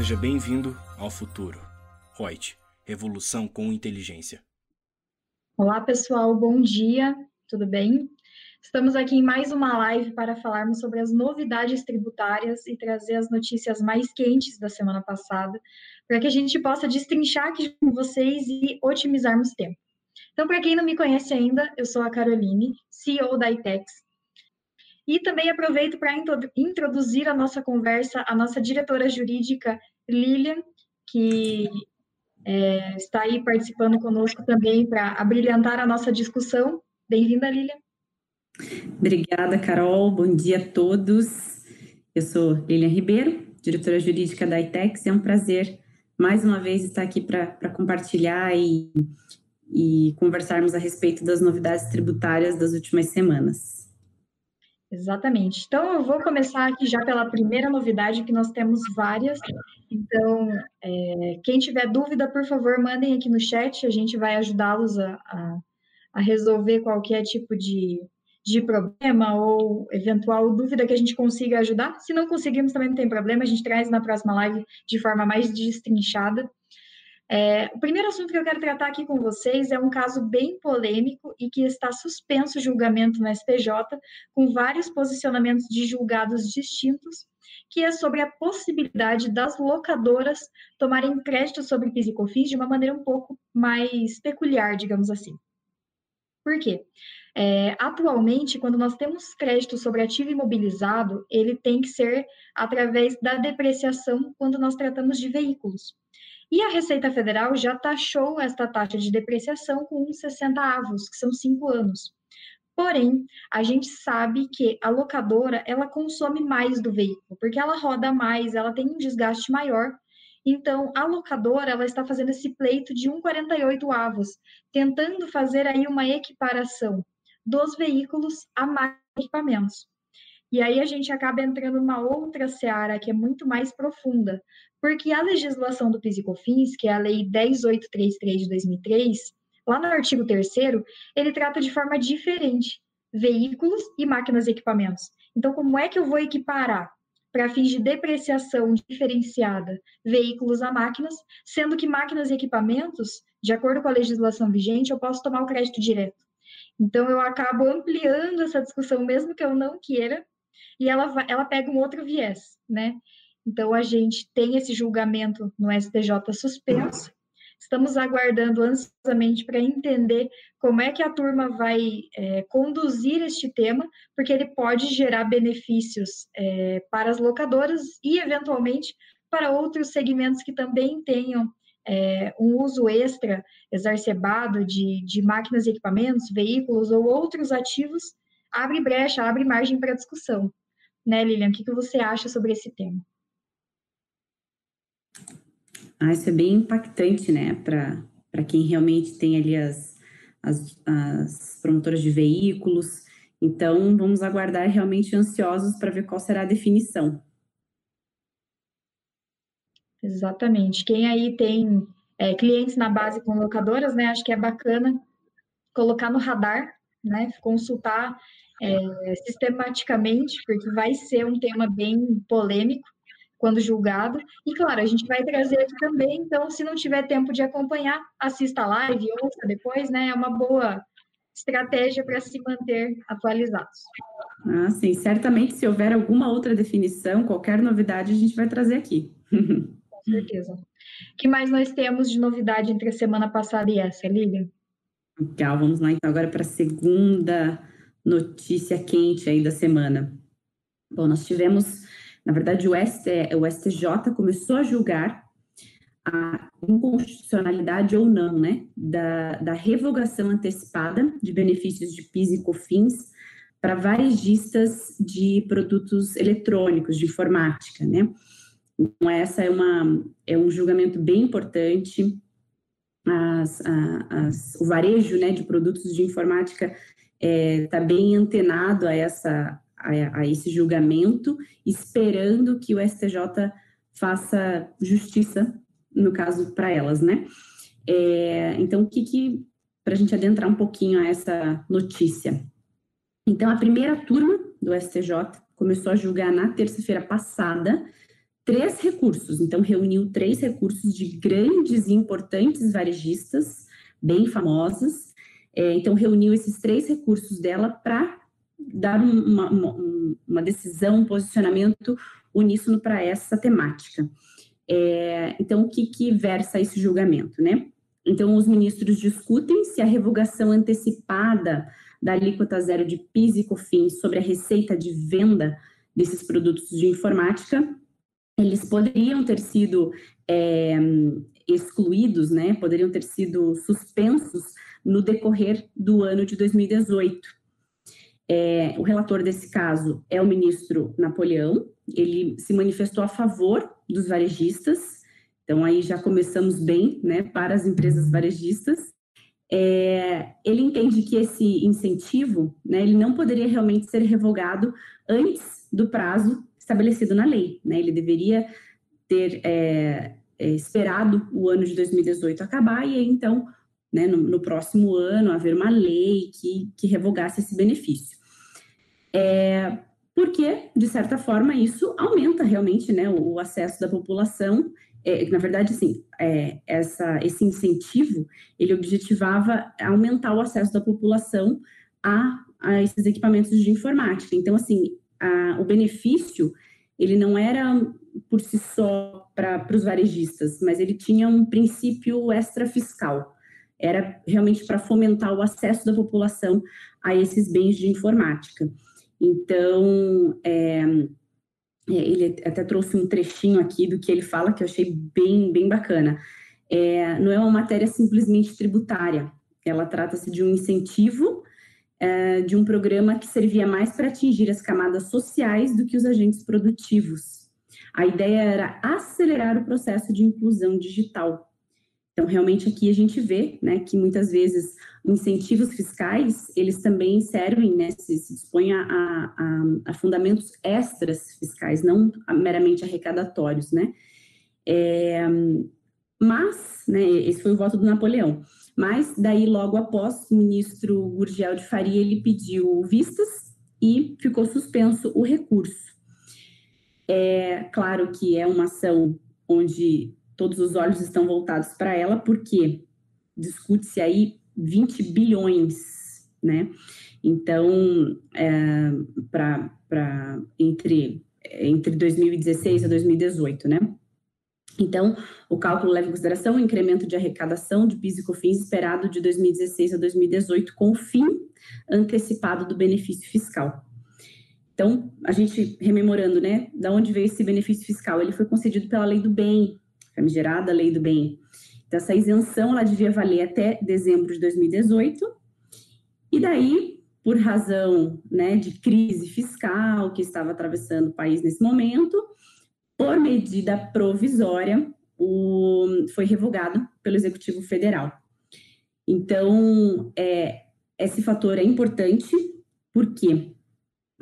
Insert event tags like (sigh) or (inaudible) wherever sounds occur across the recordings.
Seja bem-vindo ao futuro. Reut, revolução com inteligência. Olá, pessoal, bom dia, tudo bem? Estamos aqui em mais uma live para falarmos sobre as novidades tributárias e trazer as notícias mais quentes da semana passada, para que a gente possa destrinchar aqui com vocês e otimizarmos tempo. Então, para quem não me conhece ainda, eu sou a Caroline, CEO da ITEX, e também aproveito para introduzir a nossa conversa a nossa diretora jurídica, Lilian, que é, está aí participando conosco também para abrilhantar a nossa discussão. Bem-vinda, Lilian. Obrigada, Carol. Bom dia a todos. Eu sou Lilian Ribeiro, diretora jurídica da ITEX. É um prazer, mais uma vez, estar aqui para compartilhar e, e conversarmos a respeito das novidades tributárias das últimas semanas. Exatamente. Então, eu vou começar aqui já pela primeira novidade, que nós temos várias. Então, é, quem tiver dúvida, por favor, mandem aqui no chat, a gente vai ajudá-los a, a, a, resolver qualquer tipo de, de problema ou eventual dúvida que a gente consiga ajudar. Se não conseguirmos, também não tem problema, a gente traz na próxima live de forma mais destrinchada. É, o primeiro assunto que eu quero tratar aqui com vocês é um caso bem polêmico e que está suspenso o julgamento no STJ, com vários posicionamentos de julgados distintos, que é sobre a possibilidade das locadoras tomarem crédito sobre PIS e COFINS de uma maneira um pouco mais peculiar, digamos assim. Por quê? É, atualmente, quando nós temos crédito sobre ativo imobilizado, ele tem que ser através da depreciação quando nós tratamos de veículos. E a Receita Federal já taxou esta taxa de depreciação com 60 avos, que são cinco anos. Porém, a gente sabe que a locadora, ela consome mais do veículo, porque ela roda mais, ela tem um desgaste maior. Então, a locadora, ela está fazendo esse pleito de 1,48 avos, tentando fazer aí uma equiparação dos veículos a mais equipamentos. E aí a gente acaba entrando numa outra seara que é muito mais profunda, porque a legislação do PIS e COFINS, que é a Lei 10833 de 2003, lá no artigo 3 ele trata de forma diferente veículos e máquinas e equipamentos. Então, como é que eu vou equiparar para fins de depreciação diferenciada veículos a máquinas, sendo que máquinas e equipamentos, de acordo com a legislação vigente, eu posso tomar o crédito direto. Então, eu acabo ampliando essa discussão, mesmo que eu não queira, e ela, ela pega um outro viés, né? Então, a gente tem esse julgamento no STJ suspenso. Estamos aguardando ansiosamente para entender como é que a turma vai é, conduzir este tema, porque ele pode gerar benefícios é, para as locadoras e, eventualmente, para outros segmentos que também tenham é, um uso extra exacerbado de, de máquinas e equipamentos, veículos ou outros ativos, abre brecha, abre margem para discussão. Né, Lilian? O que, que você acha sobre esse tema? Ah, isso é bem impactante, né, para quem realmente tem ali as, as, as promotoras de veículos. Então, vamos aguardar realmente ansiosos para ver qual será a definição. Exatamente. Quem aí tem é, clientes na base com locadoras, né, acho que é bacana colocar no radar, né, consultar é, sistematicamente, porque vai ser um tema bem polêmico quando julgado. E, claro, a gente vai trazer aqui também, então, se não tiver tempo de acompanhar, assista a live, ouça depois, né? É uma boa estratégia para se manter atualizados. Ah, sim, certamente, se houver alguma outra definição, qualquer novidade, a gente vai trazer aqui. (laughs) Com certeza. O que mais nós temos de novidade entre a semana passada e essa, Lilian? Legal, vamos lá então agora para a segunda notícia quente aí da semana. Bom, nós tivemos na verdade, o, ST, o STJ começou a julgar a inconstitucionalidade ou não, né, da, da revogação antecipada de benefícios de PIS e COFINS para varejistas de produtos eletrônicos, de informática, né. Então, essa é, uma, é um julgamento bem importante. As, as, o varejo né, de produtos de informática está é, tá bem antenado a essa, a, a esse julgamento, esperando que o STJ faça justiça, no caso, para elas, né? É, então, o que, que para a gente adentrar um pouquinho a essa notícia? Então, a primeira turma do STJ começou a julgar na terça-feira passada três recursos. Então, reuniu três recursos de grandes e importantes varejistas, bem famosas. É, então, reuniu esses três recursos dela para dar uma, uma, uma, decisão, um posicionamento uníssono para essa temática. É, então, o que, que versa esse julgamento, né? Então, os ministros discutem se a revogação antecipada da alíquota zero de PIS e COFINS sobre a receita de venda desses produtos de informática eles poderiam ter sido é, excluídos, né, poderiam ter sido suspensos no decorrer do ano de 2018. É, o relator desse caso é o ministro Napoleão, ele se manifestou a favor dos varejistas, então aí já começamos bem, né, para as empresas varejistas. É, ele entende que esse incentivo, né, ele não poderia realmente ser revogado antes do prazo estabelecido na lei. Né? Ele deveria ter é, é, esperado o ano de 2018 acabar e aí, então, né, no, no, próximo ano, haver uma lei que, que revogasse esse benefício. É, porque, de certa forma, isso aumenta realmente né, o, acesso da população. É, na verdade, sim, é, essa, esse incentivo, ele objetivava aumentar o acesso da população a, a esses equipamentos de informática. Então, assim, a, o benefício ele não era por si só para os varejistas, mas ele tinha um princípio extrafiscal. Era realmente para fomentar o acesso da população a esses bens de informática. Então, é, é ele até trouxe um trechinho aqui do que ele fala que eu achei bem, bem bacana. É, não é uma matéria simplesmente tributária, ela trata-se de um incentivo é, de um programa que servia mais para atingir as camadas sociais do que os agentes produtivos. A ideia era acelerar o processo de inclusão digital. Então, realmente aqui a gente vê né, que muitas vezes incentivos fiscais, eles também servem, né, se, se dispõem a, a, a, fundamentos extras fiscais, não meramente arrecadatórios, né? É, mas, né, esse foi o voto do Napoleão. Mas daí, logo após, o ministro Gurgel de Faria ele pediu vistas e ficou suspenso o recurso. É claro que é uma ação onde todos os olhos estão voltados para ela, porque discute-se aí 20 bilhões, né? Então, é, para entre, entre 2016 e 2018, né? Então, o cálculo leva em consideração o incremento de arrecadação de PIS e COFINS esperado de 2016 a 2018 com o fim antecipado do benefício fiscal. Então, a gente rememorando, né, da onde veio esse benefício fiscal? Ele foi concedido pela Lei do Bem, famigerada Lei do Bem. Então, essa isenção, ela devia valer até dezembro de 2018, e daí, por razão, né, de crise fiscal que estava atravessando o país nesse momento, por medida provisória, o, foi revogado pelo Executivo Federal. Então, é, esse fator é importante, porque,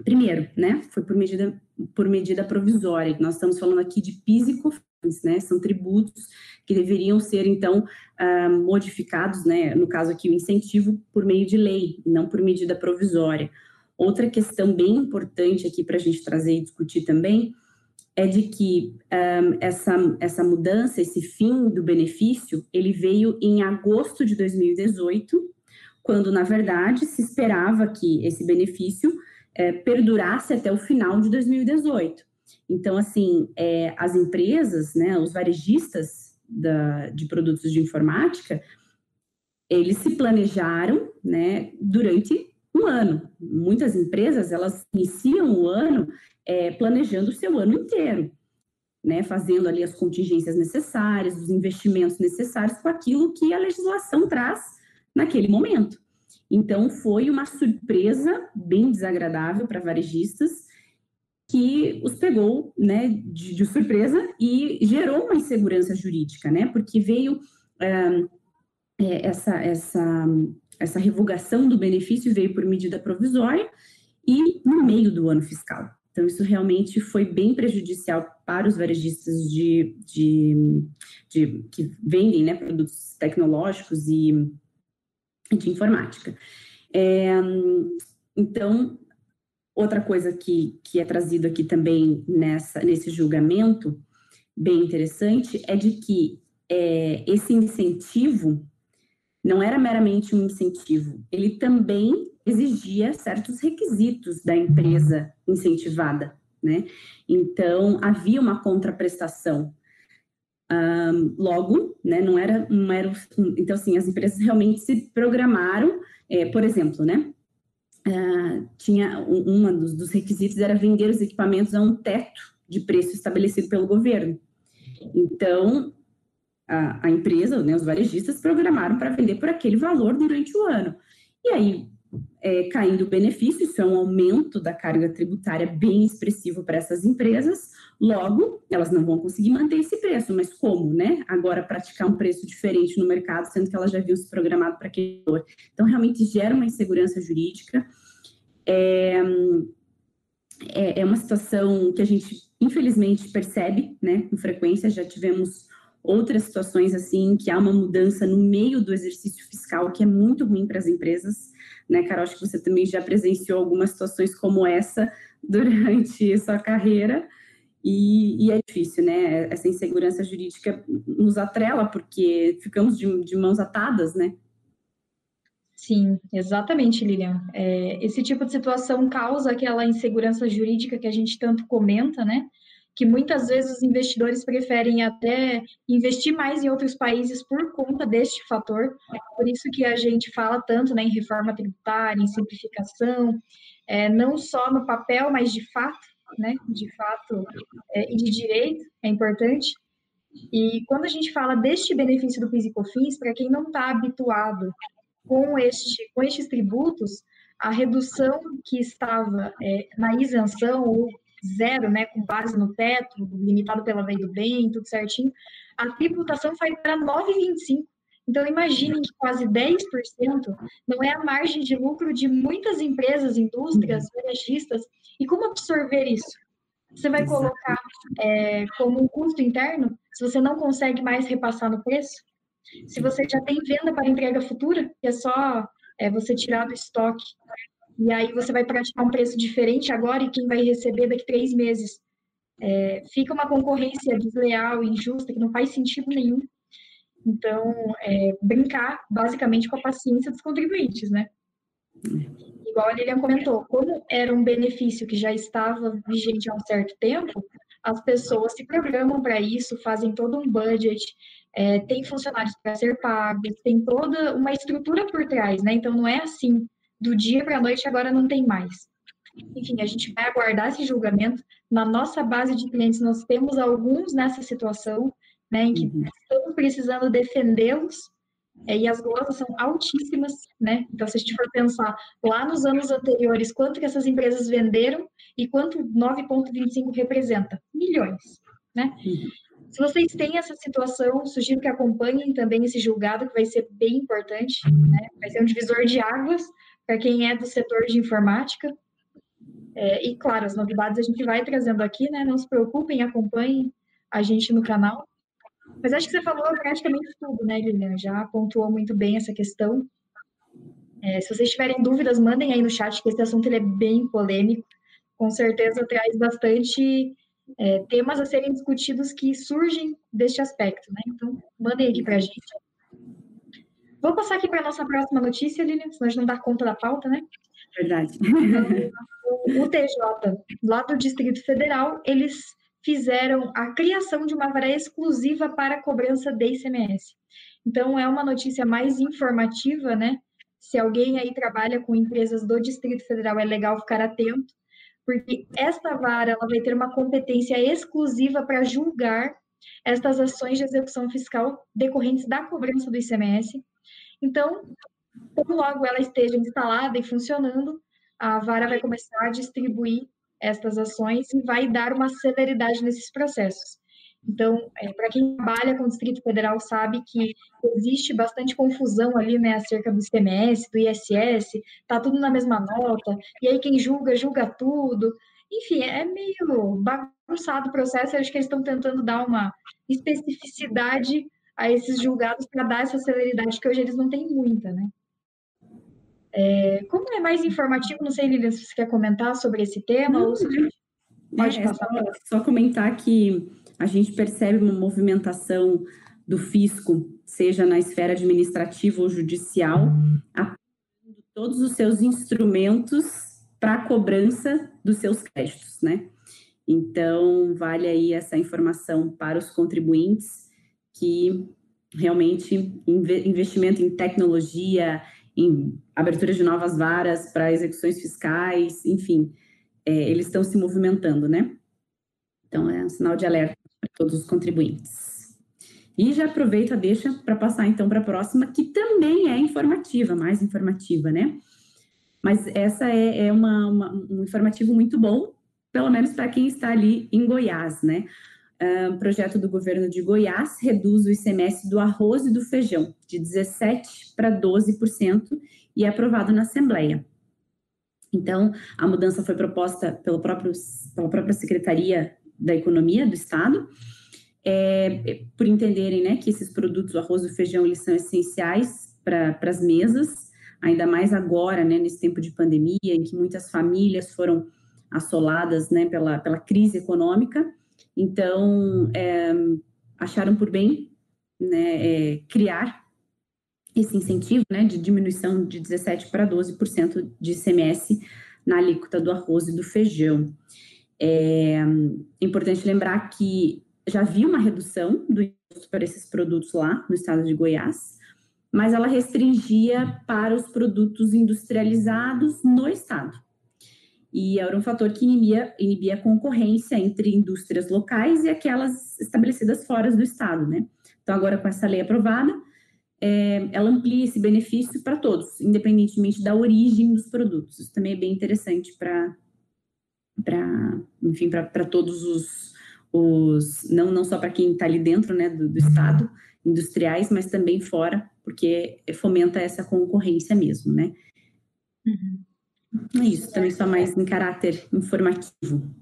primeiro, né, foi por medida, por medida provisória, nós estamos falando aqui de PIS e COFINS, né, são tributos que deveriam ser, então, ah, modificados, né, no caso aqui, o incentivo por meio de lei, não por medida provisória. Outra questão bem importante aqui para a gente trazer e discutir também é de que um, essa, essa mudança, esse fim do benefício, ele veio em agosto de 2018, quando, na verdade, se esperava que esse benefício é, perdurasse até o final de 2018. Então, assim, é, as empresas, né, os varejistas da, de produtos de informática, eles se planejaram, né, durante um ano. Muitas empresas, elas iniciam o ano é, planejando o seu ano inteiro, né, fazendo ali as contingências necessárias, os investimentos necessários com aquilo que a legislação traz naquele momento. Então, foi uma surpresa bem desagradável para varejistas, que os pegou né, de, de, surpresa e gerou uma insegurança jurídica, né, porque veio é, essa, essa, essa revogação do benefício veio por medida provisória e no meio do ano fiscal. Então, isso realmente foi bem prejudicial para os varejistas de, de, de que vendem né, produtos tecnológicos e de informática. É, então, outra coisa que, que é trazido aqui também nessa, nesse julgamento bem interessante é de que é, esse incentivo não era meramente um incentivo, ele também exigia certos requisitos da empresa incentivada, né? Então, havia uma contraprestação. Um, logo, né, não era, não era, então assim, as empresas realmente se programaram, é, por exemplo, né, uh, tinha um, uma dos, dos requisitos era vender os equipamentos a um teto de preço estabelecido pelo governo. Então, a, a empresa, né, os varejistas programaram para vender por aquele valor durante o ano. E aí, é, caindo o benefício, isso é um aumento da carga tributária bem expressivo para essas empresas, logo, elas não vão conseguir manter esse preço, mas como, né? Agora praticar um preço diferente no mercado, sendo que elas já haviam se programado para aquele valor. Então, realmente gera uma insegurança jurídica. É, é, é uma situação que a gente, infelizmente, percebe, né, com frequência, já tivemos outras situações assim, que há uma mudança no meio do exercício fiscal que é muito ruim para as empresas, né, Carol? Acho que você também já presenciou algumas situações como essa (laughs) durante sua carreira. E, e, é difícil, né? Essa insegurança jurídica nos atrela, porque ficamos de, de mãos atadas, né? Sim, exatamente, Lilian. É, esse tipo de situação causa aquela insegurança jurídica que a gente tanto comenta, né? Que muitas vezes os investidores preferem até investir mais em outros países por conta deste fator. Por isso que a gente fala tanto né, em reforma tributária, em simplificação, é, não só no papel, mas de fato, né? De fato é, e de direito, é importante. E quando a gente fala deste benefício do PIS e COFINS, para quem não está habituado com, este, com estes tributos, a redução que estava é, na isenção, ou zero, né, com base no teto, limitado pela lei do bem, tudo certinho, a tributação foi para 9,25%. Então, imaginem que quase 10% não é a margem de lucro de muitas empresas, indústrias, uhum. varejistas. E como absorver isso? Você vai colocar é, como um custo interno, se você não consegue mais repassar no preço? Se você já tem venda para entrega futura, que é só é, você tirar do estoque, e aí você vai praticar um preço diferente agora e quem vai receber daqui três meses. É, fica uma concorrência desleal, injusta, que não faz sentido nenhum. Então, é, brincar basicamente com a paciência dos contribuintes, né? Igual a Lilian comentou, como era um benefício que já estava vigente há um certo tempo, as pessoas se programam para isso, fazem todo um budget, é, tem funcionários para ser pagos, tem toda uma estrutura por trás, né? Então não é assim, do dia para a noite agora não tem mais. Enfim, a gente vai aguardar esse julgamento. Na nossa base de clientes, nós temos alguns nessa situação, né, em que uhum. estamos precisando defendê-los, é, e as glosas são altíssimas, né? Então, se a gente for pensar lá nos anos anteriores, quanto que essas empresas venderam e quanto 9,25 representa? Milhões, né? Uhum. Se vocês têm essa situação, sugiro que acompanhem também esse julgado, que vai ser bem importante, né? vai ser um divisor de águas para quem é do setor de informática. É, e, claro, as novidades a gente vai trazendo aqui, né? Não se preocupem, acompanhem a gente no canal. Mas acho que você falou praticamente tudo, né, Lilian? Já pontuou muito bem essa questão. É, se vocês tiverem dúvidas, mandem aí no chat, que esse assunto ele é bem polêmico. Com certeza traz bastante é, temas a serem discutidos que surgem deste aspecto, né? Então, mandem aqui para a gente. Vou passar aqui para a nossa próxima notícia, Lilian, senão a gente não dá conta da pauta, né? Verdade. O TJ, lá do Distrito Federal, eles fizeram a criação de uma vara exclusiva para cobrança de ICMS. Então, é uma notícia mais informativa, né? Se alguém aí trabalha com empresas do Distrito Federal, é legal ficar atento, porque esta vara ela vai ter uma competência exclusiva para julgar estas ações de execução fiscal decorrentes da cobrança do ICMS. Então, como logo ela esteja instalada e funcionando, a vara vai começar a distribuir estas ações e vai dar uma celeridade nesses processos. Então, é, para quem trabalha com o Distrito Federal sabe que existe bastante confusão ali, né, acerca do ICMS, do ISS, tá tudo na mesma nota, e aí quem julga, julga tudo. Enfim, é meio bagunçado o processo, acho que eles estão tentando dar uma especificidade a esses julgados para dar essa celeridade, que hoje eles não têm muita, né? É, como é mais informativo, não sei, Lilian, se você quer comentar sobre esse tema, não, ou se... Pode é, passar. Só, só comentar que a gente percebe uma movimentação do fisco, seja na esfera administrativa ou judicial, aplicando todos os seus instrumentos para a cobrança dos seus créditos, né? Então, vale aí essa informação para os contribuintes que realmente investimento em tecnologia, em abertura de novas varas para execuções fiscais, enfim, é, eles estão se movimentando, né? Então, é um sinal de alerta para todos os contribuintes. E já aproveito a deixa para passar então para a próxima, que também é informativa, mais informativa, né? Mas essa é, é uma, uma, um informativo muito bom, pelo menos para quem está ali em Goiás, né? Um projeto do governo de Goiás reduz o ICMS do arroz e do feijão de 17% para 12% e é aprovado na Assembleia. Então, a mudança foi proposta pelo próprio, pela própria Secretaria da Economia do Estado, é, por entenderem né, que esses produtos, o arroz e o feijão, eles são essenciais para as mesas, ainda mais agora, né, nesse tempo de pandemia, em que muitas famílias foram assoladas né, pela, pela crise econômica. Então, é, acharam por bem né, é, criar esse incentivo né, de diminuição de 17% para 12% de ICMS na alíquota do arroz e do feijão. É importante lembrar que já havia uma redução do imposto para esses produtos lá no estado de Goiás, mas ela restringia para os produtos industrializados no estado. E era um fator que inibia, inibia a concorrência entre indústrias locais e aquelas estabelecidas fora do estado, né? Então, agora com essa lei aprovada, é, ela amplia esse benefício para todos, independentemente da origem dos produtos. Isso também é bem interessante para, enfim, para todos os, os não, não só para quem está ali dentro né, do, do, Estado, industriais, mas também fora, porque fomenta essa concorrência mesmo, né? Uhum. É isso, também só mais em caráter informativo.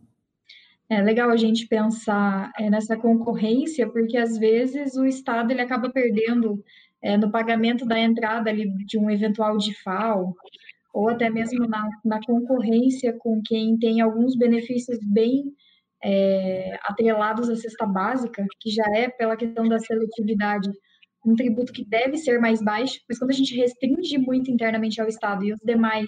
É legal a gente pensar é, nessa concorrência, porque às vezes o Estado ele acaba perdendo é, no pagamento da entrada ali de um eventual DIFAL, ou até mesmo na, na concorrência com quem tem alguns benefícios bem é, atrelados à cesta básica, que já é pela questão da seletividade um tributo que deve ser mais baixo, mas quando a gente restringe muito internamente ao Estado e os demais,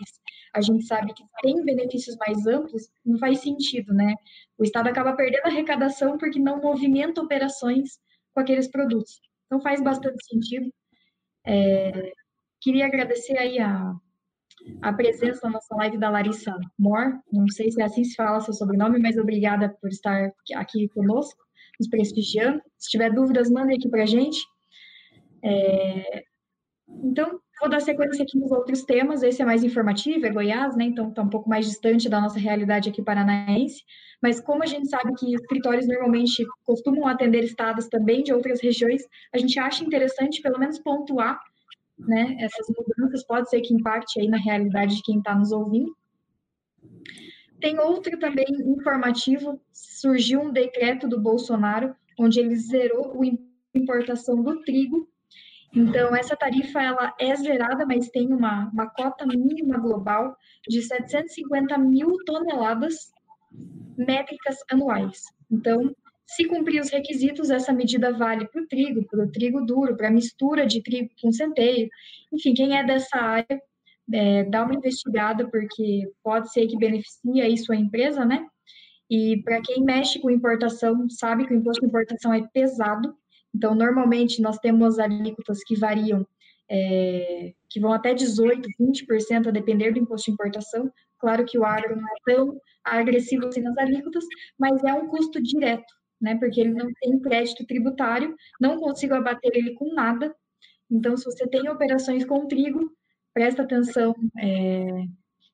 a gente sabe que tem benefícios mais amplos, não faz sentido, né? O Estado acaba perdendo arrecadação porque não movimenta operações com aqueles produtos. Então faz bastante sentido. É, queria agradecer aí a, a presença na nossa live da Larissa Moore. Não sei se é assim se fala seu sobrenome, mas obrigada por estar aqui conosco, nos prestigiando. Se tiver dúvidas, mande aqui para a gente. É... Então, vou dar sequência aqui nos outros temas. Esse é mais informativo, é Goiás, né? Então, está um pouco mais distante da nossa realidade aqui paranaense. Mas como a gente sabe que escritórios normalmente costumam atender estados também de outras regiões, a gente acha interessante, pelo menos, pontuar né? Essas mudanças pode ser que impacte aí na realidade de quem está nos ouvindo. Tem outro também informativo, surgiu um decreto do Bolsonaro, onde ele zerou a importação do trigo. Então, essa tarifa ela é zerada, mas tem uma, uma cota mínima global de 750 mil toneladas métricas anuais. Então, se cumprir os requisitos, essa medida vale para o trigo, para o trigo duro, para a mistura de trigo com centeio. Enfim, quem é dessa área, é, dá uma investigada, porque pode ser que beneficie aí sua empresa, né? E para quem mexe com importação, sabe que o imposto de importação é pesado. Então, normalmente, nós temos alíquotas que variam, é, que vão até 18%, 20%, a depender do imposto de importação. Claro que o agro não é tão agressivo assim nas alíquotas, mas é um custo direto né? Porque ele não tem crédito tributário, não consigo abater ele com nada. Então, se você tem operações com trigo, presta atenção, é,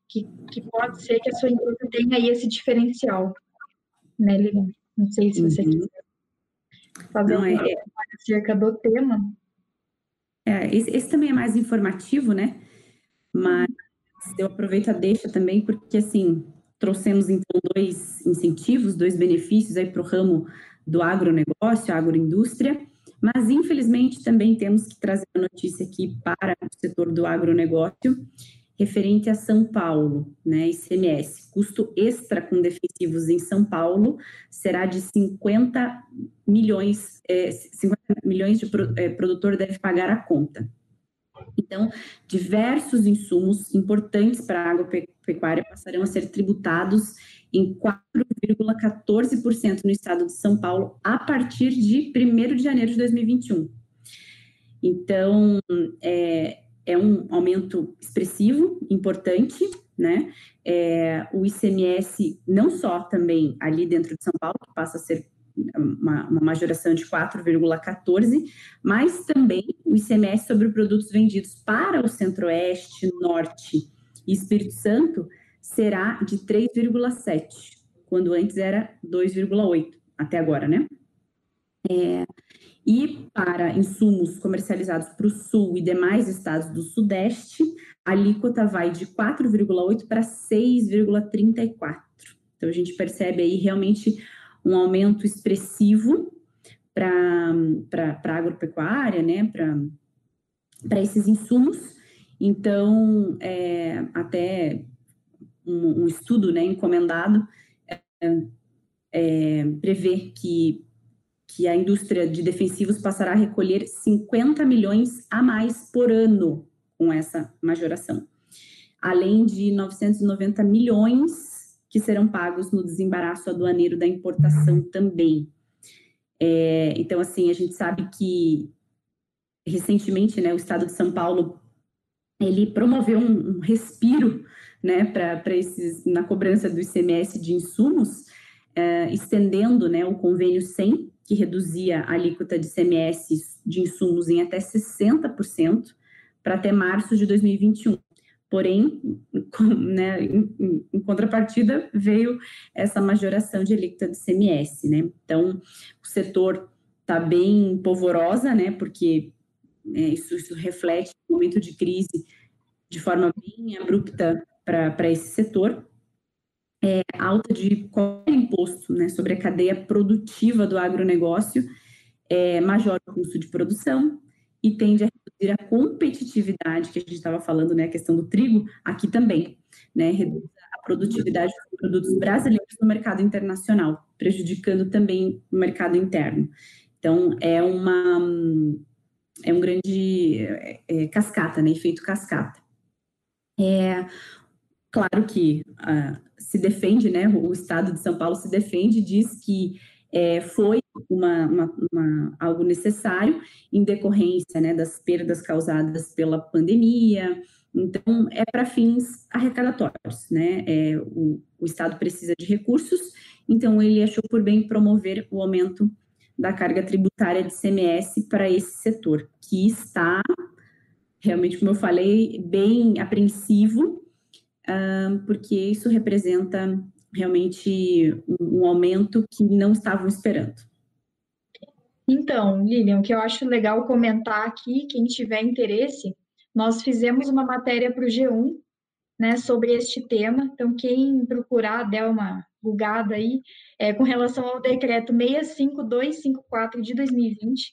que, que pode ser que a sua empresa tenha aí esse diferencial, né, Lilian? Não sei se você uhum. quiser fazer não, é, é, acerca do tema. É, esse, esse, também é mais informativo, né? Mas eu aproveito a deixa também, porque assim, Trouxemos, então, dois incentivos, dois benefícios aí para o ramo do agronegócio, agroindústria, mas infelizmente também temos que trazer a notícia aqui para o setor do agronegócio, referente a São Paulo, né, ICMS, custo extra com defensivos em São Paulo será de 50 milhões, é, 50 milhões de pro, é, produtor deve pagar a conta. Então, diversos insumos importantes para a agropecuária passarão a ser tributados em 4,14% no estado de São Paulo a partir de 1 de janeiro de 2021. Então, é, é um aumento expressivo, importante, né? É, o ICMS, não só também ali dentro de São Paulo, que passa a ser uma, uma majoração de 4,14, mas também o ICMS sobre produtos vendidos para o Centro-Oeste, Norte e Espírito Santo será de 3,7, quando antes era 2,8, até agora, né? É, e para insumos comercializados para o Sul e demais estados do Sudeste, a alíquota vai de 4,8 para 6,34. Então, a gente percebe aí realmente um aumento expressivo para a agropecuária, né, para esses insumos. Então, é, até um, um, estudo né, encomendado é, é, prevê que que a indústria de defensivos passará a recolher 50 milhões a mais por ano com essa majoração, além de 990 milhões que serão pagos no desembaraço aduaneiro da importação também. É, então, assim, a gente sabe que recentemente, né, o Estado de São Paulo ele promoveu um, um respiro, né, para esses na cobrança do ICMS de insumos, é, estendendo, né, o convênio 100 que reduzia a alíquota de CMS de insumos em até 60% para até março de 2021. Porém, né, em, em, contrapartida, veio essa majoração de alíquota de CMS, né? Então, o setor está bem polvorosa, né? Porque é, isso, isso reflete um momento de crise de forma bem abrupta para esse setor é, alta de imposto né, sobre a cadeia produtiva do agronegócio, é, major o custo de produção e tende a reduzir a competitividade, que a gente estava falando, né, a questão do trigo, aqui também, né, reduz a produtividade dos produtos brasileiros no mercado internacional, prejudicando também o mercado interno. Então, é uma é um grande é, é, cascata, né, efeito cascata. É, claro que uh, se defende, né, o Estado de São Paulo se defende, diz que é, foi uma, uma, uma, algo necessário em decorrência né, das perdas causadas pela pandemia. Então, é para fins arrecadatórios, né? É, o, o Estado precisa de recursos, então ele achou por bem promover o aumento da carga tributária de CMS para esse setor, que está, realmente, como eu falei, bem apreensivo porque isso representa realmente um aumento que não estavam esperando. Então, Lilian, o que eu acho legal comentar aqui, quem tiver interesse, nós fizemos uma matéria para o G1 né, sobre este tema. Então, quem procurar, der uma bugada aí, é, com relação ao decreto 65254 de 2020.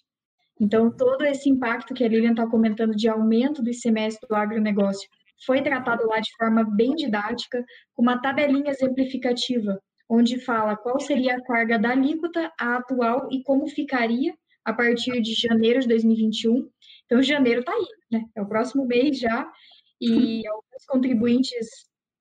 Então, todo esse impacto que a Lilian está comentando de aumento do ICMS do agronegócio foi tratado lá de forma bem didática, com uma tabelinha exemplificativa, onde fala qual seria a carga da alíquota atual e como ficaria a partir de janeiro de 2021. Então, janeiro está aí, né? É o próximo mês já, e alguns contribuintes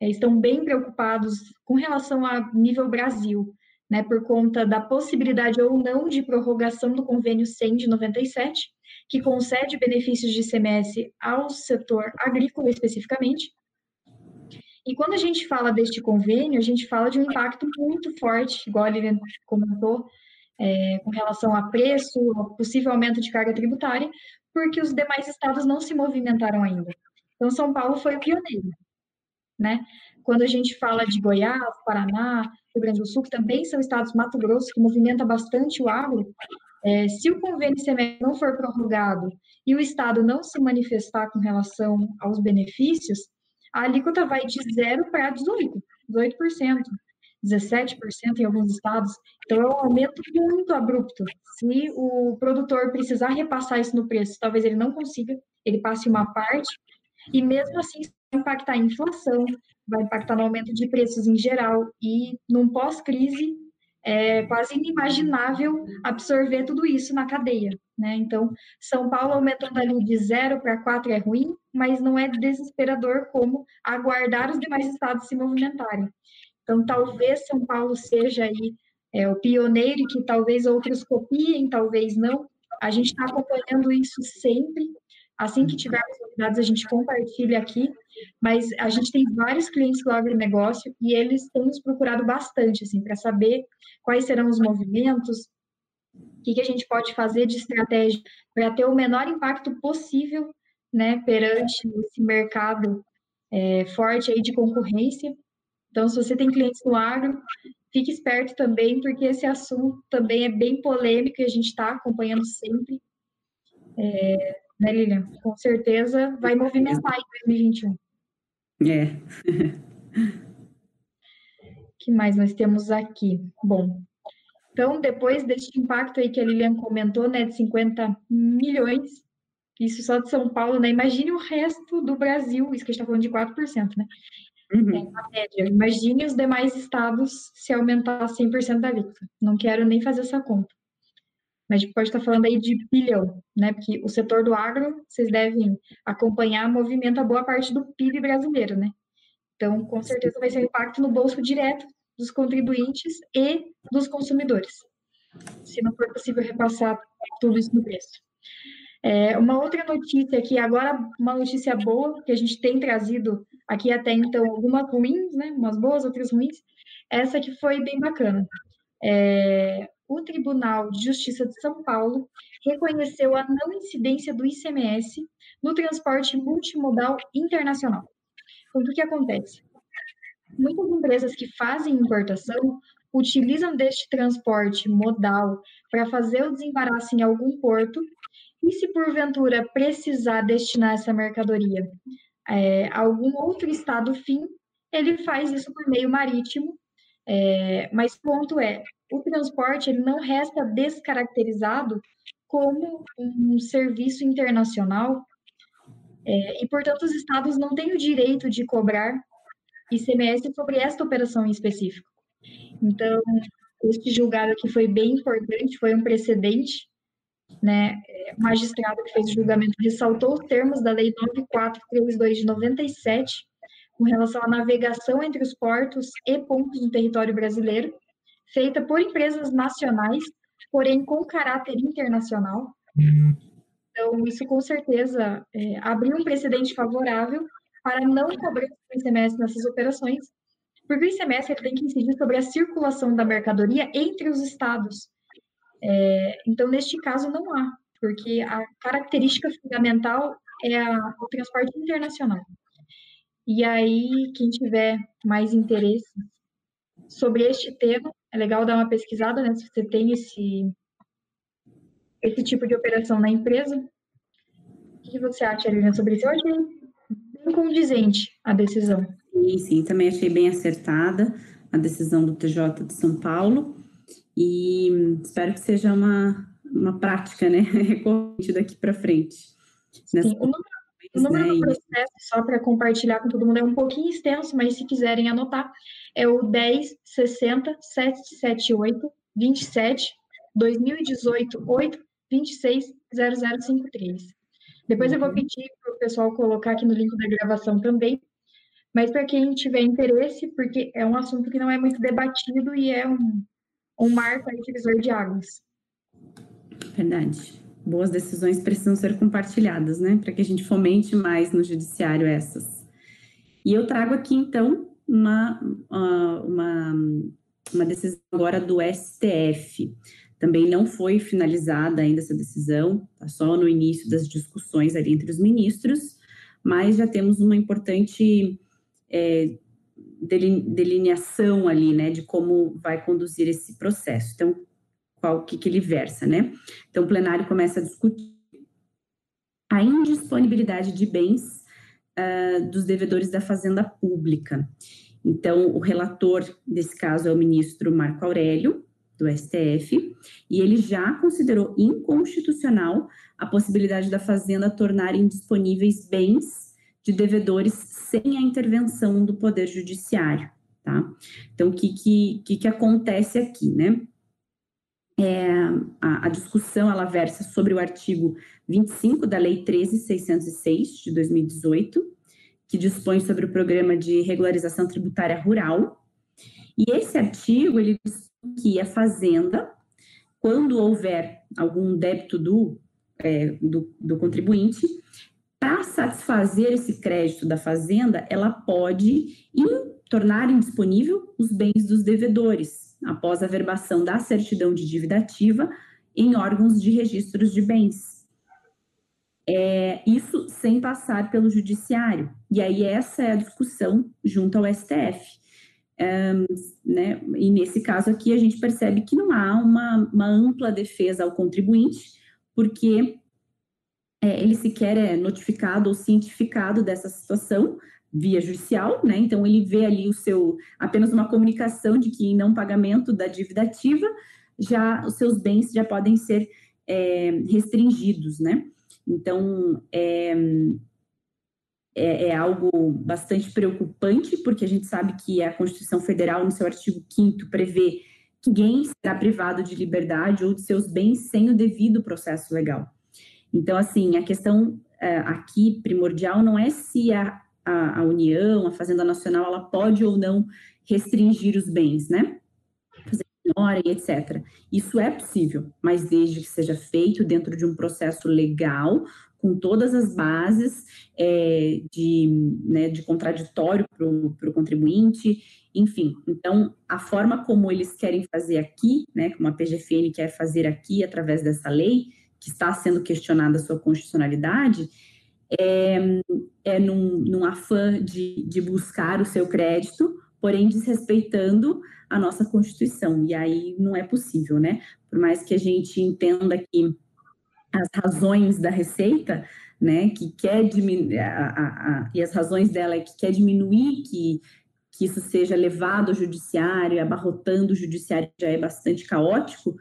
é, estão bem preocupados com relação a nível Brasil, né, por conta da possibilidade ou não de prorrogação do convênio 100 de 97, que concede benefícios de ICMS ao setor agrícola especificamente. E quando a gente fala deste convênio, a gente fala de um impacto muito forte, igual a Lilian comentou, é, com relação a preço, possível aumento de carga tributária, porque os demais estados não se movimentaram ainda. Então, São Paulo foi o pioneiro, né? Quando a gente fala de Goiás, Paraná, Rio Grande do Sul, que também são estados Mato Grosso, que movimenta bastante o agro, é, se o convênio ICMS não for prorrogado e o Estado não se manifestar com relação aos benefícios, a alíquota vai de 0 para 18%, 18%, 17% em alguns estados. Então, é um aumento muito abrupto. Se o produtor precisar repassar isso no preço, talvez ele não consiga, ele passe uma parte, e mesmo assim vai impactar a inflação, vai impactar no aumento de preços em geral, e num pós-crise é quase inimaginável absorver tudo isso na cadeia. Né? Então, São Paulo aumentando ali de 0 para 4 é ruim, mas não é desesperador como aguardar os demais estados se movimentarem. Então, talvez São Paulo seja aí é, o pioneiro que talvez outros copiem, talvez não. A gente está acompanhando isso sempre. Assim que tivermos novidades, a gente compartilha aqui. Mas a gente tem vários clientes do agronegócio e eles têm nos procurado bastante, assim, para saber quais serão os movimentos, o que, que a gente pode fazer de estratégia para ter o menor impacto possível, né, perante esse mercado é, forte aí de concorrência. Então, se você tem clientes no agro, fique esperto também, porque esse assunto também é bem polêmico e a gente está acompanhando sempre. É, né, Lilian? Com certeza vai movimentar em 2021. É. (laughs) que mais nós temos aqui? Bom, então, depois deste impacto aí que a Lilian comentou, né, de 50 milhões, isso só de São Paulo, né? Imagine o resto do Brasil, isso que a gente está falando de 4%, né? Uhum. É. Imagine os demais estados se aumentar 100% da alíquota. Não quero nem fazer essa conta. Mas a gente pode estar falando aí de bilhão, né? Porque o setor do agro, vocês devem acompanhar, movimenta boa parte do PIB brasileiro, né? Então, com certeza vai ser um impacto no bolso direto dos contribuintes e dos consumidores, se não for possível repassar tudo isso no preço. É, uma outra notícia aqui, agora uma notícia boa, que a gente tem trazido aqui até então algumas ruins, né, umas boas, outras ruins, essa que foi bem bacana. É, o Tribunal de Justiça de São Paulo reconheceu a não incidência do ICMS no transporte multimodal internacional. Então, o que acontece? Muitas empresas que fazem importação utilizam deste transporte modal para fazer o desembaraço em algum porto e se porventura precisar destinar essa mercadoria é, a algum outro estado fim, ele faz isso por meio marítimo. É, mas ponto é, o transporte ele não resta descaracterizado como um serviço internacional é, e, portanto, os estados não têm o direito de cobrar ICMS sobre esta operação em específico. Então, este julgado aqui foi bem importante, foi um precedente, né? O magistrado que fez o julgamento ressaltou os termos da Lei 9432 de 97, com relação à navegação entre os portos e pontos do território brasileiro, feita por empresas nacionais, porém com caráter internacional. Então, isso com certeza é, abriu um precedente favorável para não cobrar o ICMS nessas operações, porque o ICMS tem que incidir sobre a circulação da mercadoria entre os estados. É, então, neste caso, não há, porque a característica fundamental é a, o transporte internacional. E aí, quem tiver mais interesse sobre este tema, é legal dar uma pesquisada, né? Se você tem esse, esse tipo de operação na empresa. O que você acha, Helena, sobre isso? Eu achei bem condizente a decisão. Sim, sim, também achei bem acertada a decisão do TJ de São Paulo e espero que seja uma, uma prática, né, (laughs) recorrente daqui para frente. Sim, o número, o número né, do processo, só para compartilhar com todo mundo, é um pouquinho extenso, mas se quiserem anotar, é o 1060 778 27 2018 8 26 0053. Depois eu vou uhum. pedir para o pessoal colocar aqui no link da gravação também, mas para quem tiver interesse, porque é um assunto que não é muito debatido e é um, um marco aí divisor de águas. Verdade. Boas decisões precisam ser compartilhadas, né? Para que a gente fomente mais no judiciário essas. E eu trago aqui, então, uma, uma, uma decisão agora do STF. Também não foi finalizada ainda essa decisão, está só no início das discussões ali entre os ministros, mas já temos uma importante é, delineação ali, né, de como vai conduzir esse processo. Então, qual que, que ele versa, né? Então, o plenário começa a discutir a indisponibilidade de bens uh, dos devedores da Fazenda Pública. Então, o relator desse caso é o ministro Marco Aurélio, do STF, e ele já considerou inconstitucional a possibilidade da Fazenda tornar indisponíveis bens de devedores sem a intervenção do Poder Judiciário, tá? Então, o que, que, que acontece aqui, né? É, a, a, discussão, ela versa sobre o artigo 25 da Lei 13.606, de 2018, que dispõe sobre o Programa de Regularização Tributária Rural. E esse artigo, ele diz que a Fazenda, quando houver algum débito do, é, do, do contribuinte, para satisfazer esse crédito da fazenda, ela pode in, tornar indisponível os bens dos devedores, após a verbação da certidão de dívida ativa em órgãos de registros de bens. É, isso sem passar pelo judiciário. E aí essa é a discussão junto ao STF. Né? E nesse caso aqui a gente percebe que não há uma, uma ampla defesa ao contribuinte, porque é, ele sequer é notificado ou cientificado dessa situação via judicial, né? Então ele vê ali o seu apenas uma comunicação de que em não pagamento da dívida ativa, já os seus bens já podem ser é, restringidos, né? Então é, é, é, algo bastante preocupante, porque a gente sabe que a Constituição Federal, no seu artigo 5 prevê que ninguém será privado de liberdade ou de seus bens sem o devido processo legal. Então, assim, a questão é, aqui primordial não é se a, a, a, União, a Fazenda Nacional, ela pode ou não restringir os bens, né? Fazer menor e etc. Isso é possível, mas desde que seja feito dentro de um processo legal, com todas as bases é, de, né, de contraditório para o contribuinte, enfim. Então, a forma como eles querem fazer aqui, né, como a PGFN quer fazer aqui através dessa lei, que está sendo questionada a sua constitucionalidade, é, é num, num afã de, de buscar o seu crédito, porém desrespeitando a nossa Constituição. E aí não é possível, né? Por mais que a gente entenda que as razões da Receita, né, que quer diminuir, e as razões dela é que quer diminuir que, que isso seja levado ao judiciário, abarrotando o judiciário já é bastante caótico,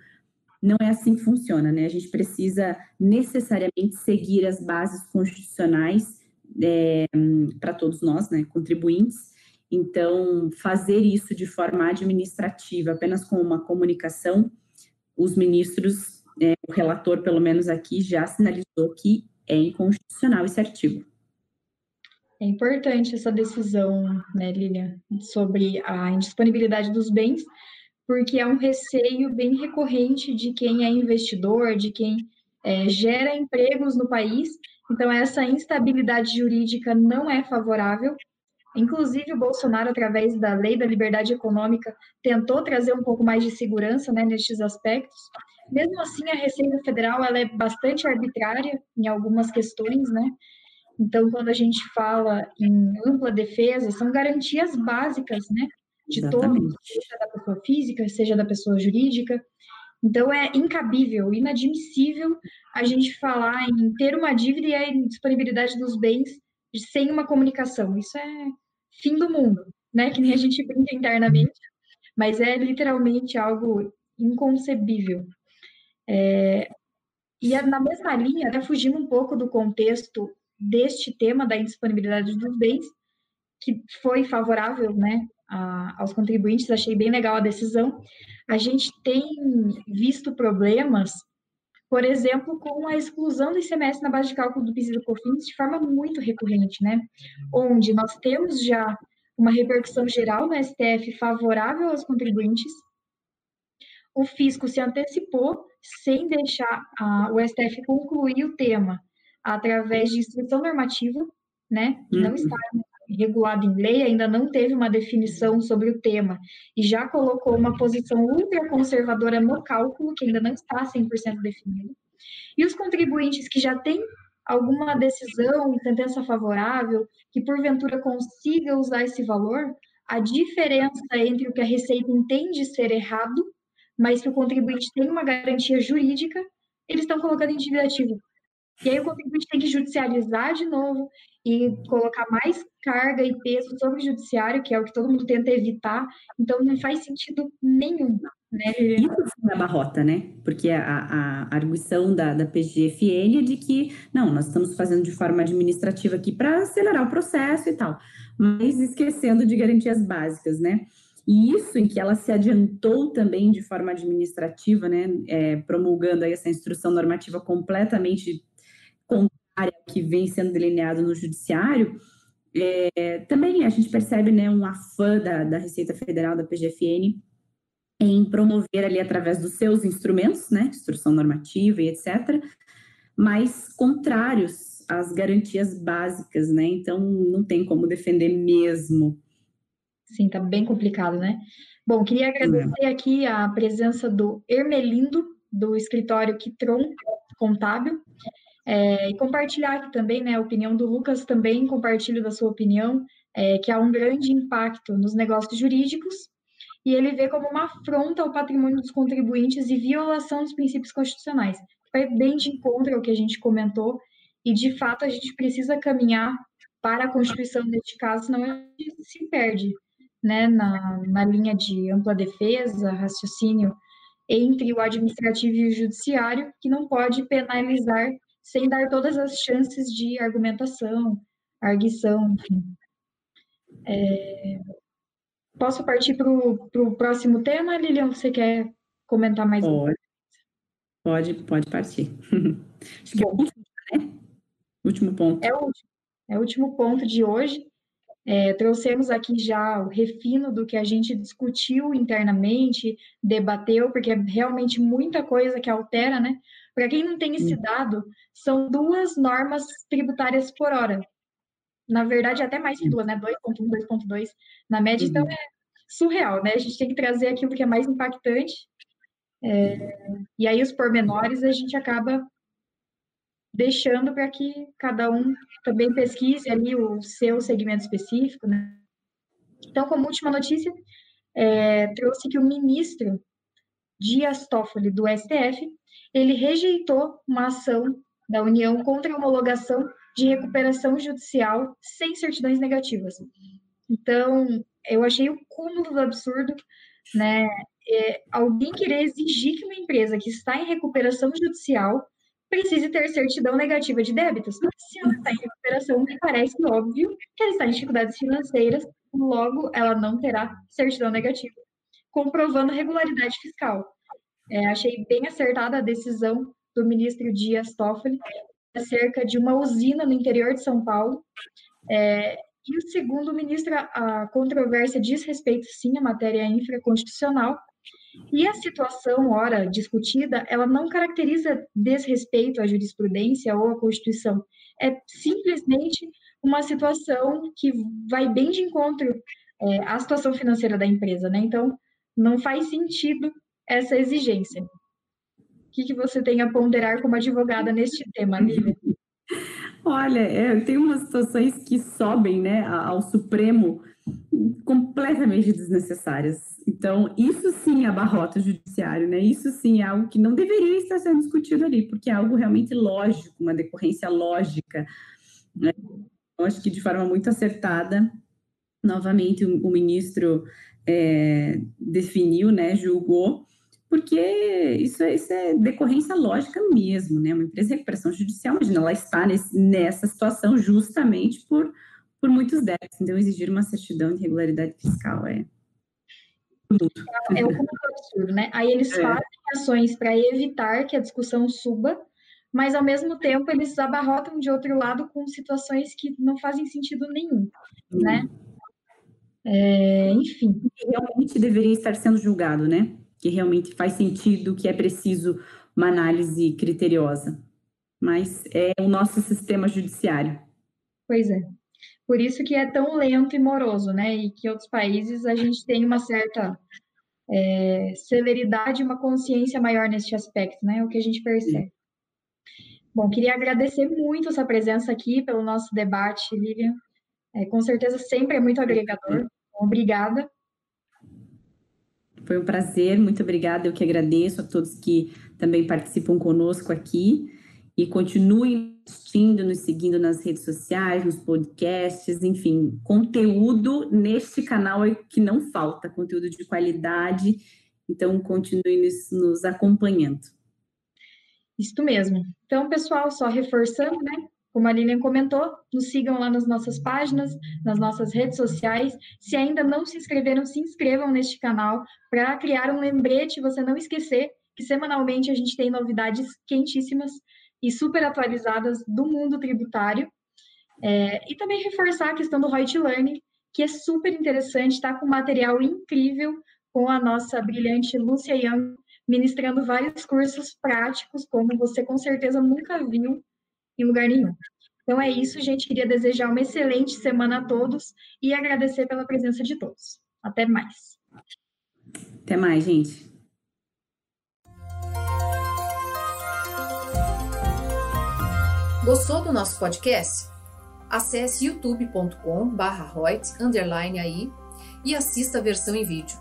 não é assim que funciona, né? A gente precisa necessariamente seguir as bases constitucionais é, para todos nós, né, contribuintes. Então, fazer isso de forma administrativa, apenas com uma comunicação, os ministros, é, o relator, pelo menos aqui, já sinalizou que é inconstitucional esse artigo. É importante essa decisão, né, Lilian, sobre a indisponibilidade dos bens, porque é um receio bem recorrente de quem é investidor, de quem é, gera empregos no país. Então, essa instabilidade jurídica não é favorável. Inclusive, o Bolsonaro, através da Lei da Liberdade Econômica, tentou trazer um pouco mais de segurança né, aspectos. Mesmo assim, a Receita Federal ela é bastante arbitrária em algumas questões, né? Então, quando a gente fala em ampla defesa, são garantias básicas, né? De Exatamente. todos, seja da pessoa física, seja da pessoa jurídica. Então, é incabível, inadmissível a gente falar em ter uma dívida e a disponibilidade dos bens sem uma comunicação. Isso é fim do mundo, né? Que nem a gente brinca internamente, mas é literalmente algo inconcebível. É, e na mesma linha, né, fugindo um pouco do contexto deste tema da indisponibilidade dos bens, que foi favorável né, a, aos contribuintes, achei bem legal a decisão. A gente tem visto problemas, por exemplo, com a exclusão do ICMS na base de cálculo do PIS e do COFINS de forma muito recorrente, né? Onde nós temos já uma repercussão geral no STF favorável aos contribuintes, o fisco se antecipou sem deixar a, o STF concluir o tema através de instrução normativa, né? Não uhum. está regulado em lei, ainda não teve uma definição sobre o tema e já colocou uma posição ultraconservadora no cálculo, que ainda não está 100% definido. E os contribuintes que já têm alguma decisão, sentença favorável, que porventura consiga usar esse valor, a diferença entre o que a Receita entende ser errado, mas que o contribuinte tem uma garantia jurídica, eles estão colocando em dívida ativa. E aí o contribuinte tem que judicializar de novo e colocar mais carga e peso sobre o judiciário, que é o que todo mundo tenta evitar. Então não faz sentido nenhum. Né? Isso foi a barrota, né? Porque a, a, arguição da, da PGFN é de que, não, nós estamos fazendo de forma administrativa aqui para acelerar o processo e tal, mas esquecendo de garantias básicas, né? E isso em que ela se adiantou também de forma administrativa, né, é, promulgando aí essa instrução normativa completamente contrária ao que vem sendo delineado no judiciário, é, também a gente percebe né, um afã da, da Receita Federal, da PGFN, em promover ali através dos seus instrumentos, né, instrução normativa e etc., mas contrários às garantias básicas, né? Então não tem como defender mesmo Sim, tá bem complicado, né? Bom, queria é. agradecer aqui a presença do Ermelindo, do escritório Kitron Contábil, é, e compartilhar aqui também, né, a opinião do Lucas também, compartilho da sua opinião, é, que há um grande impacto nos negócios jurídicos, e ele vê como uma afronta ao patrimônio dos contribuintes e violação dos princípios constitucionais. Foi bem de encontro ao que a gente comentou, e de fato a gente precisa caminhar para a Constituição neste caso, senão a gente se perde né, na, na linha de ampla defesa, raciocínio entre o administrativo e o judiciário, que não pode penalizar sem dar todas as chances de argumentação, arguição, enfim. É... Posso partir para o próximo tema, Lilian? Você quer comentar mais pode. um? Pode, pode partir. (laughs) Acho que Bom, é o último, né? Último ponto. É o último. É o último ponto de hoje. É, trouxemos aqui já o refino do que a gente discutiu internamente, debateu, porque é realmente muita coisa que altera, né? Para quem não tem esse dado, são duas normas tributárias por hora. Na verdade, até mais que duas, né? 2.1, 2.2 na média, então uhum. é surreal, né? A gente tem que trazer aquilo que é mais impactante. É, e aí os pormenores a gente acaba deixando para que cada um também pesquise ali o seu segmento específico, né? Então, como última notícia, é, trouxe que o ministro Dias Toffoli, do STF, ele rejeitou uma ação da União contra a homologação de recuperação judicial sem certidões negativas. Então, eu achei o cúmulo do absurdo, né? É, alguém querer exigir que uma empresa que está em recuperação judicial precise ter certidão negativa de débitos. Se ela está em recuperação, me parece óbvio que ela está em dificuldades financeiras, logo ela não terá certidão negativa, comprovando regularidade fiscal. É, achei bem acertada a decisão do ministro Dias Toffoli acerca de uma usina no interior de São Paulo. É, e o segundo ministro, a controvérsia diz respeito, sim, à matéria infraconstitucional, e a situação, ora discutida, ela não caracteriza desrespeito à jurisprudência ou à Constituição. É simplesmente uma situação que vai bem de encontro é, à situação financeira da empresa, né? Então, não faz sentido essa exigência. O que, que você tem a ponderar como advogada neste tema, Lívia? Olha, é, tem umas situações que sobem né, ao Supremo completamente desnecessárias. Então, isso sim abarrota o judiciário, né? Isso sim é algo que não deveria estar sendo discutido ali, porque é algo realmente lógico, uma decorrência lógica. Né? Eu acho que de forma muito acertada, novamente o, o ministro é, definiu, né, julgou, porque isso, é, isso é decorrência lógica mesmo, né? Uma empresa de recuperação judicial, imagina, ela está nesse, nessa situação justamente por por muitos débitos. Então, exigir uma certidão de regularidade fiscal é. É um absurdo, né? Aí eles é. fazem ações para evitar que a discussão suba, mas ao mesmo tempo eles abarrotam de outro lado com situações que não fazem sentido nenhum, hum. né? É, enfim. Realmente deveria estar sendo julgado, né? Que realmente faz sentido, que é preciso uma análise criteriosa. Mas é o nosso sistema judiciário. Pois é. Por isso que é tão lento e moroso, né? E que outros países a gente tem uma certa é, celeridade uma consciência maior nesse aspecto, né? É o que a gente percebe. Bom, queria agradecer muito essa presença aqui pelo nosso debate, Lilian. É, com certeza sempre é muito agregador. Obrigada. Foi um prazer, muito obrigada. Eu que agradeço a todos que também participam conosco aqui e continuem assistindo, nos seguindo nas redes sociais, nos podcasts, enfim, conteúdo neste canal é que não falta, conteúdo de qualidade Então, continue nos, nos acompanhando. Isso mesmo. Então, pessoal, só reforçando, né? Como a Lilian comentou, nos sigam lá nas nossas páginas, nas nossas redes sociais. Se ainda não se inscreveram, se inscrevam neste canal para criar um lembrete, você não esquecer que semanalmente a gente tem novidades quentíssimas e super atualizadas do mundo tributário. É, e também reforçar a questão do Reut Learning, que é super interessante, está com material incrível com a nossa brilhante Lúcia Young, ministrando vários cursos práticos, como você com certeza nunca viu em lugar nenhum. Então é isso, gente. Queria desejar uma excelente semana a todos e agradecer pela presença de todos. Até mais. Até mais, gente. Gostou do nosso podcast? Acesse youtube.com/royt_aí e assista a versão em vídeo.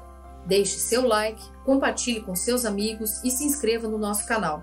Deixe seu like, compartilhe com seus amigos e se inscreva no nosso canal.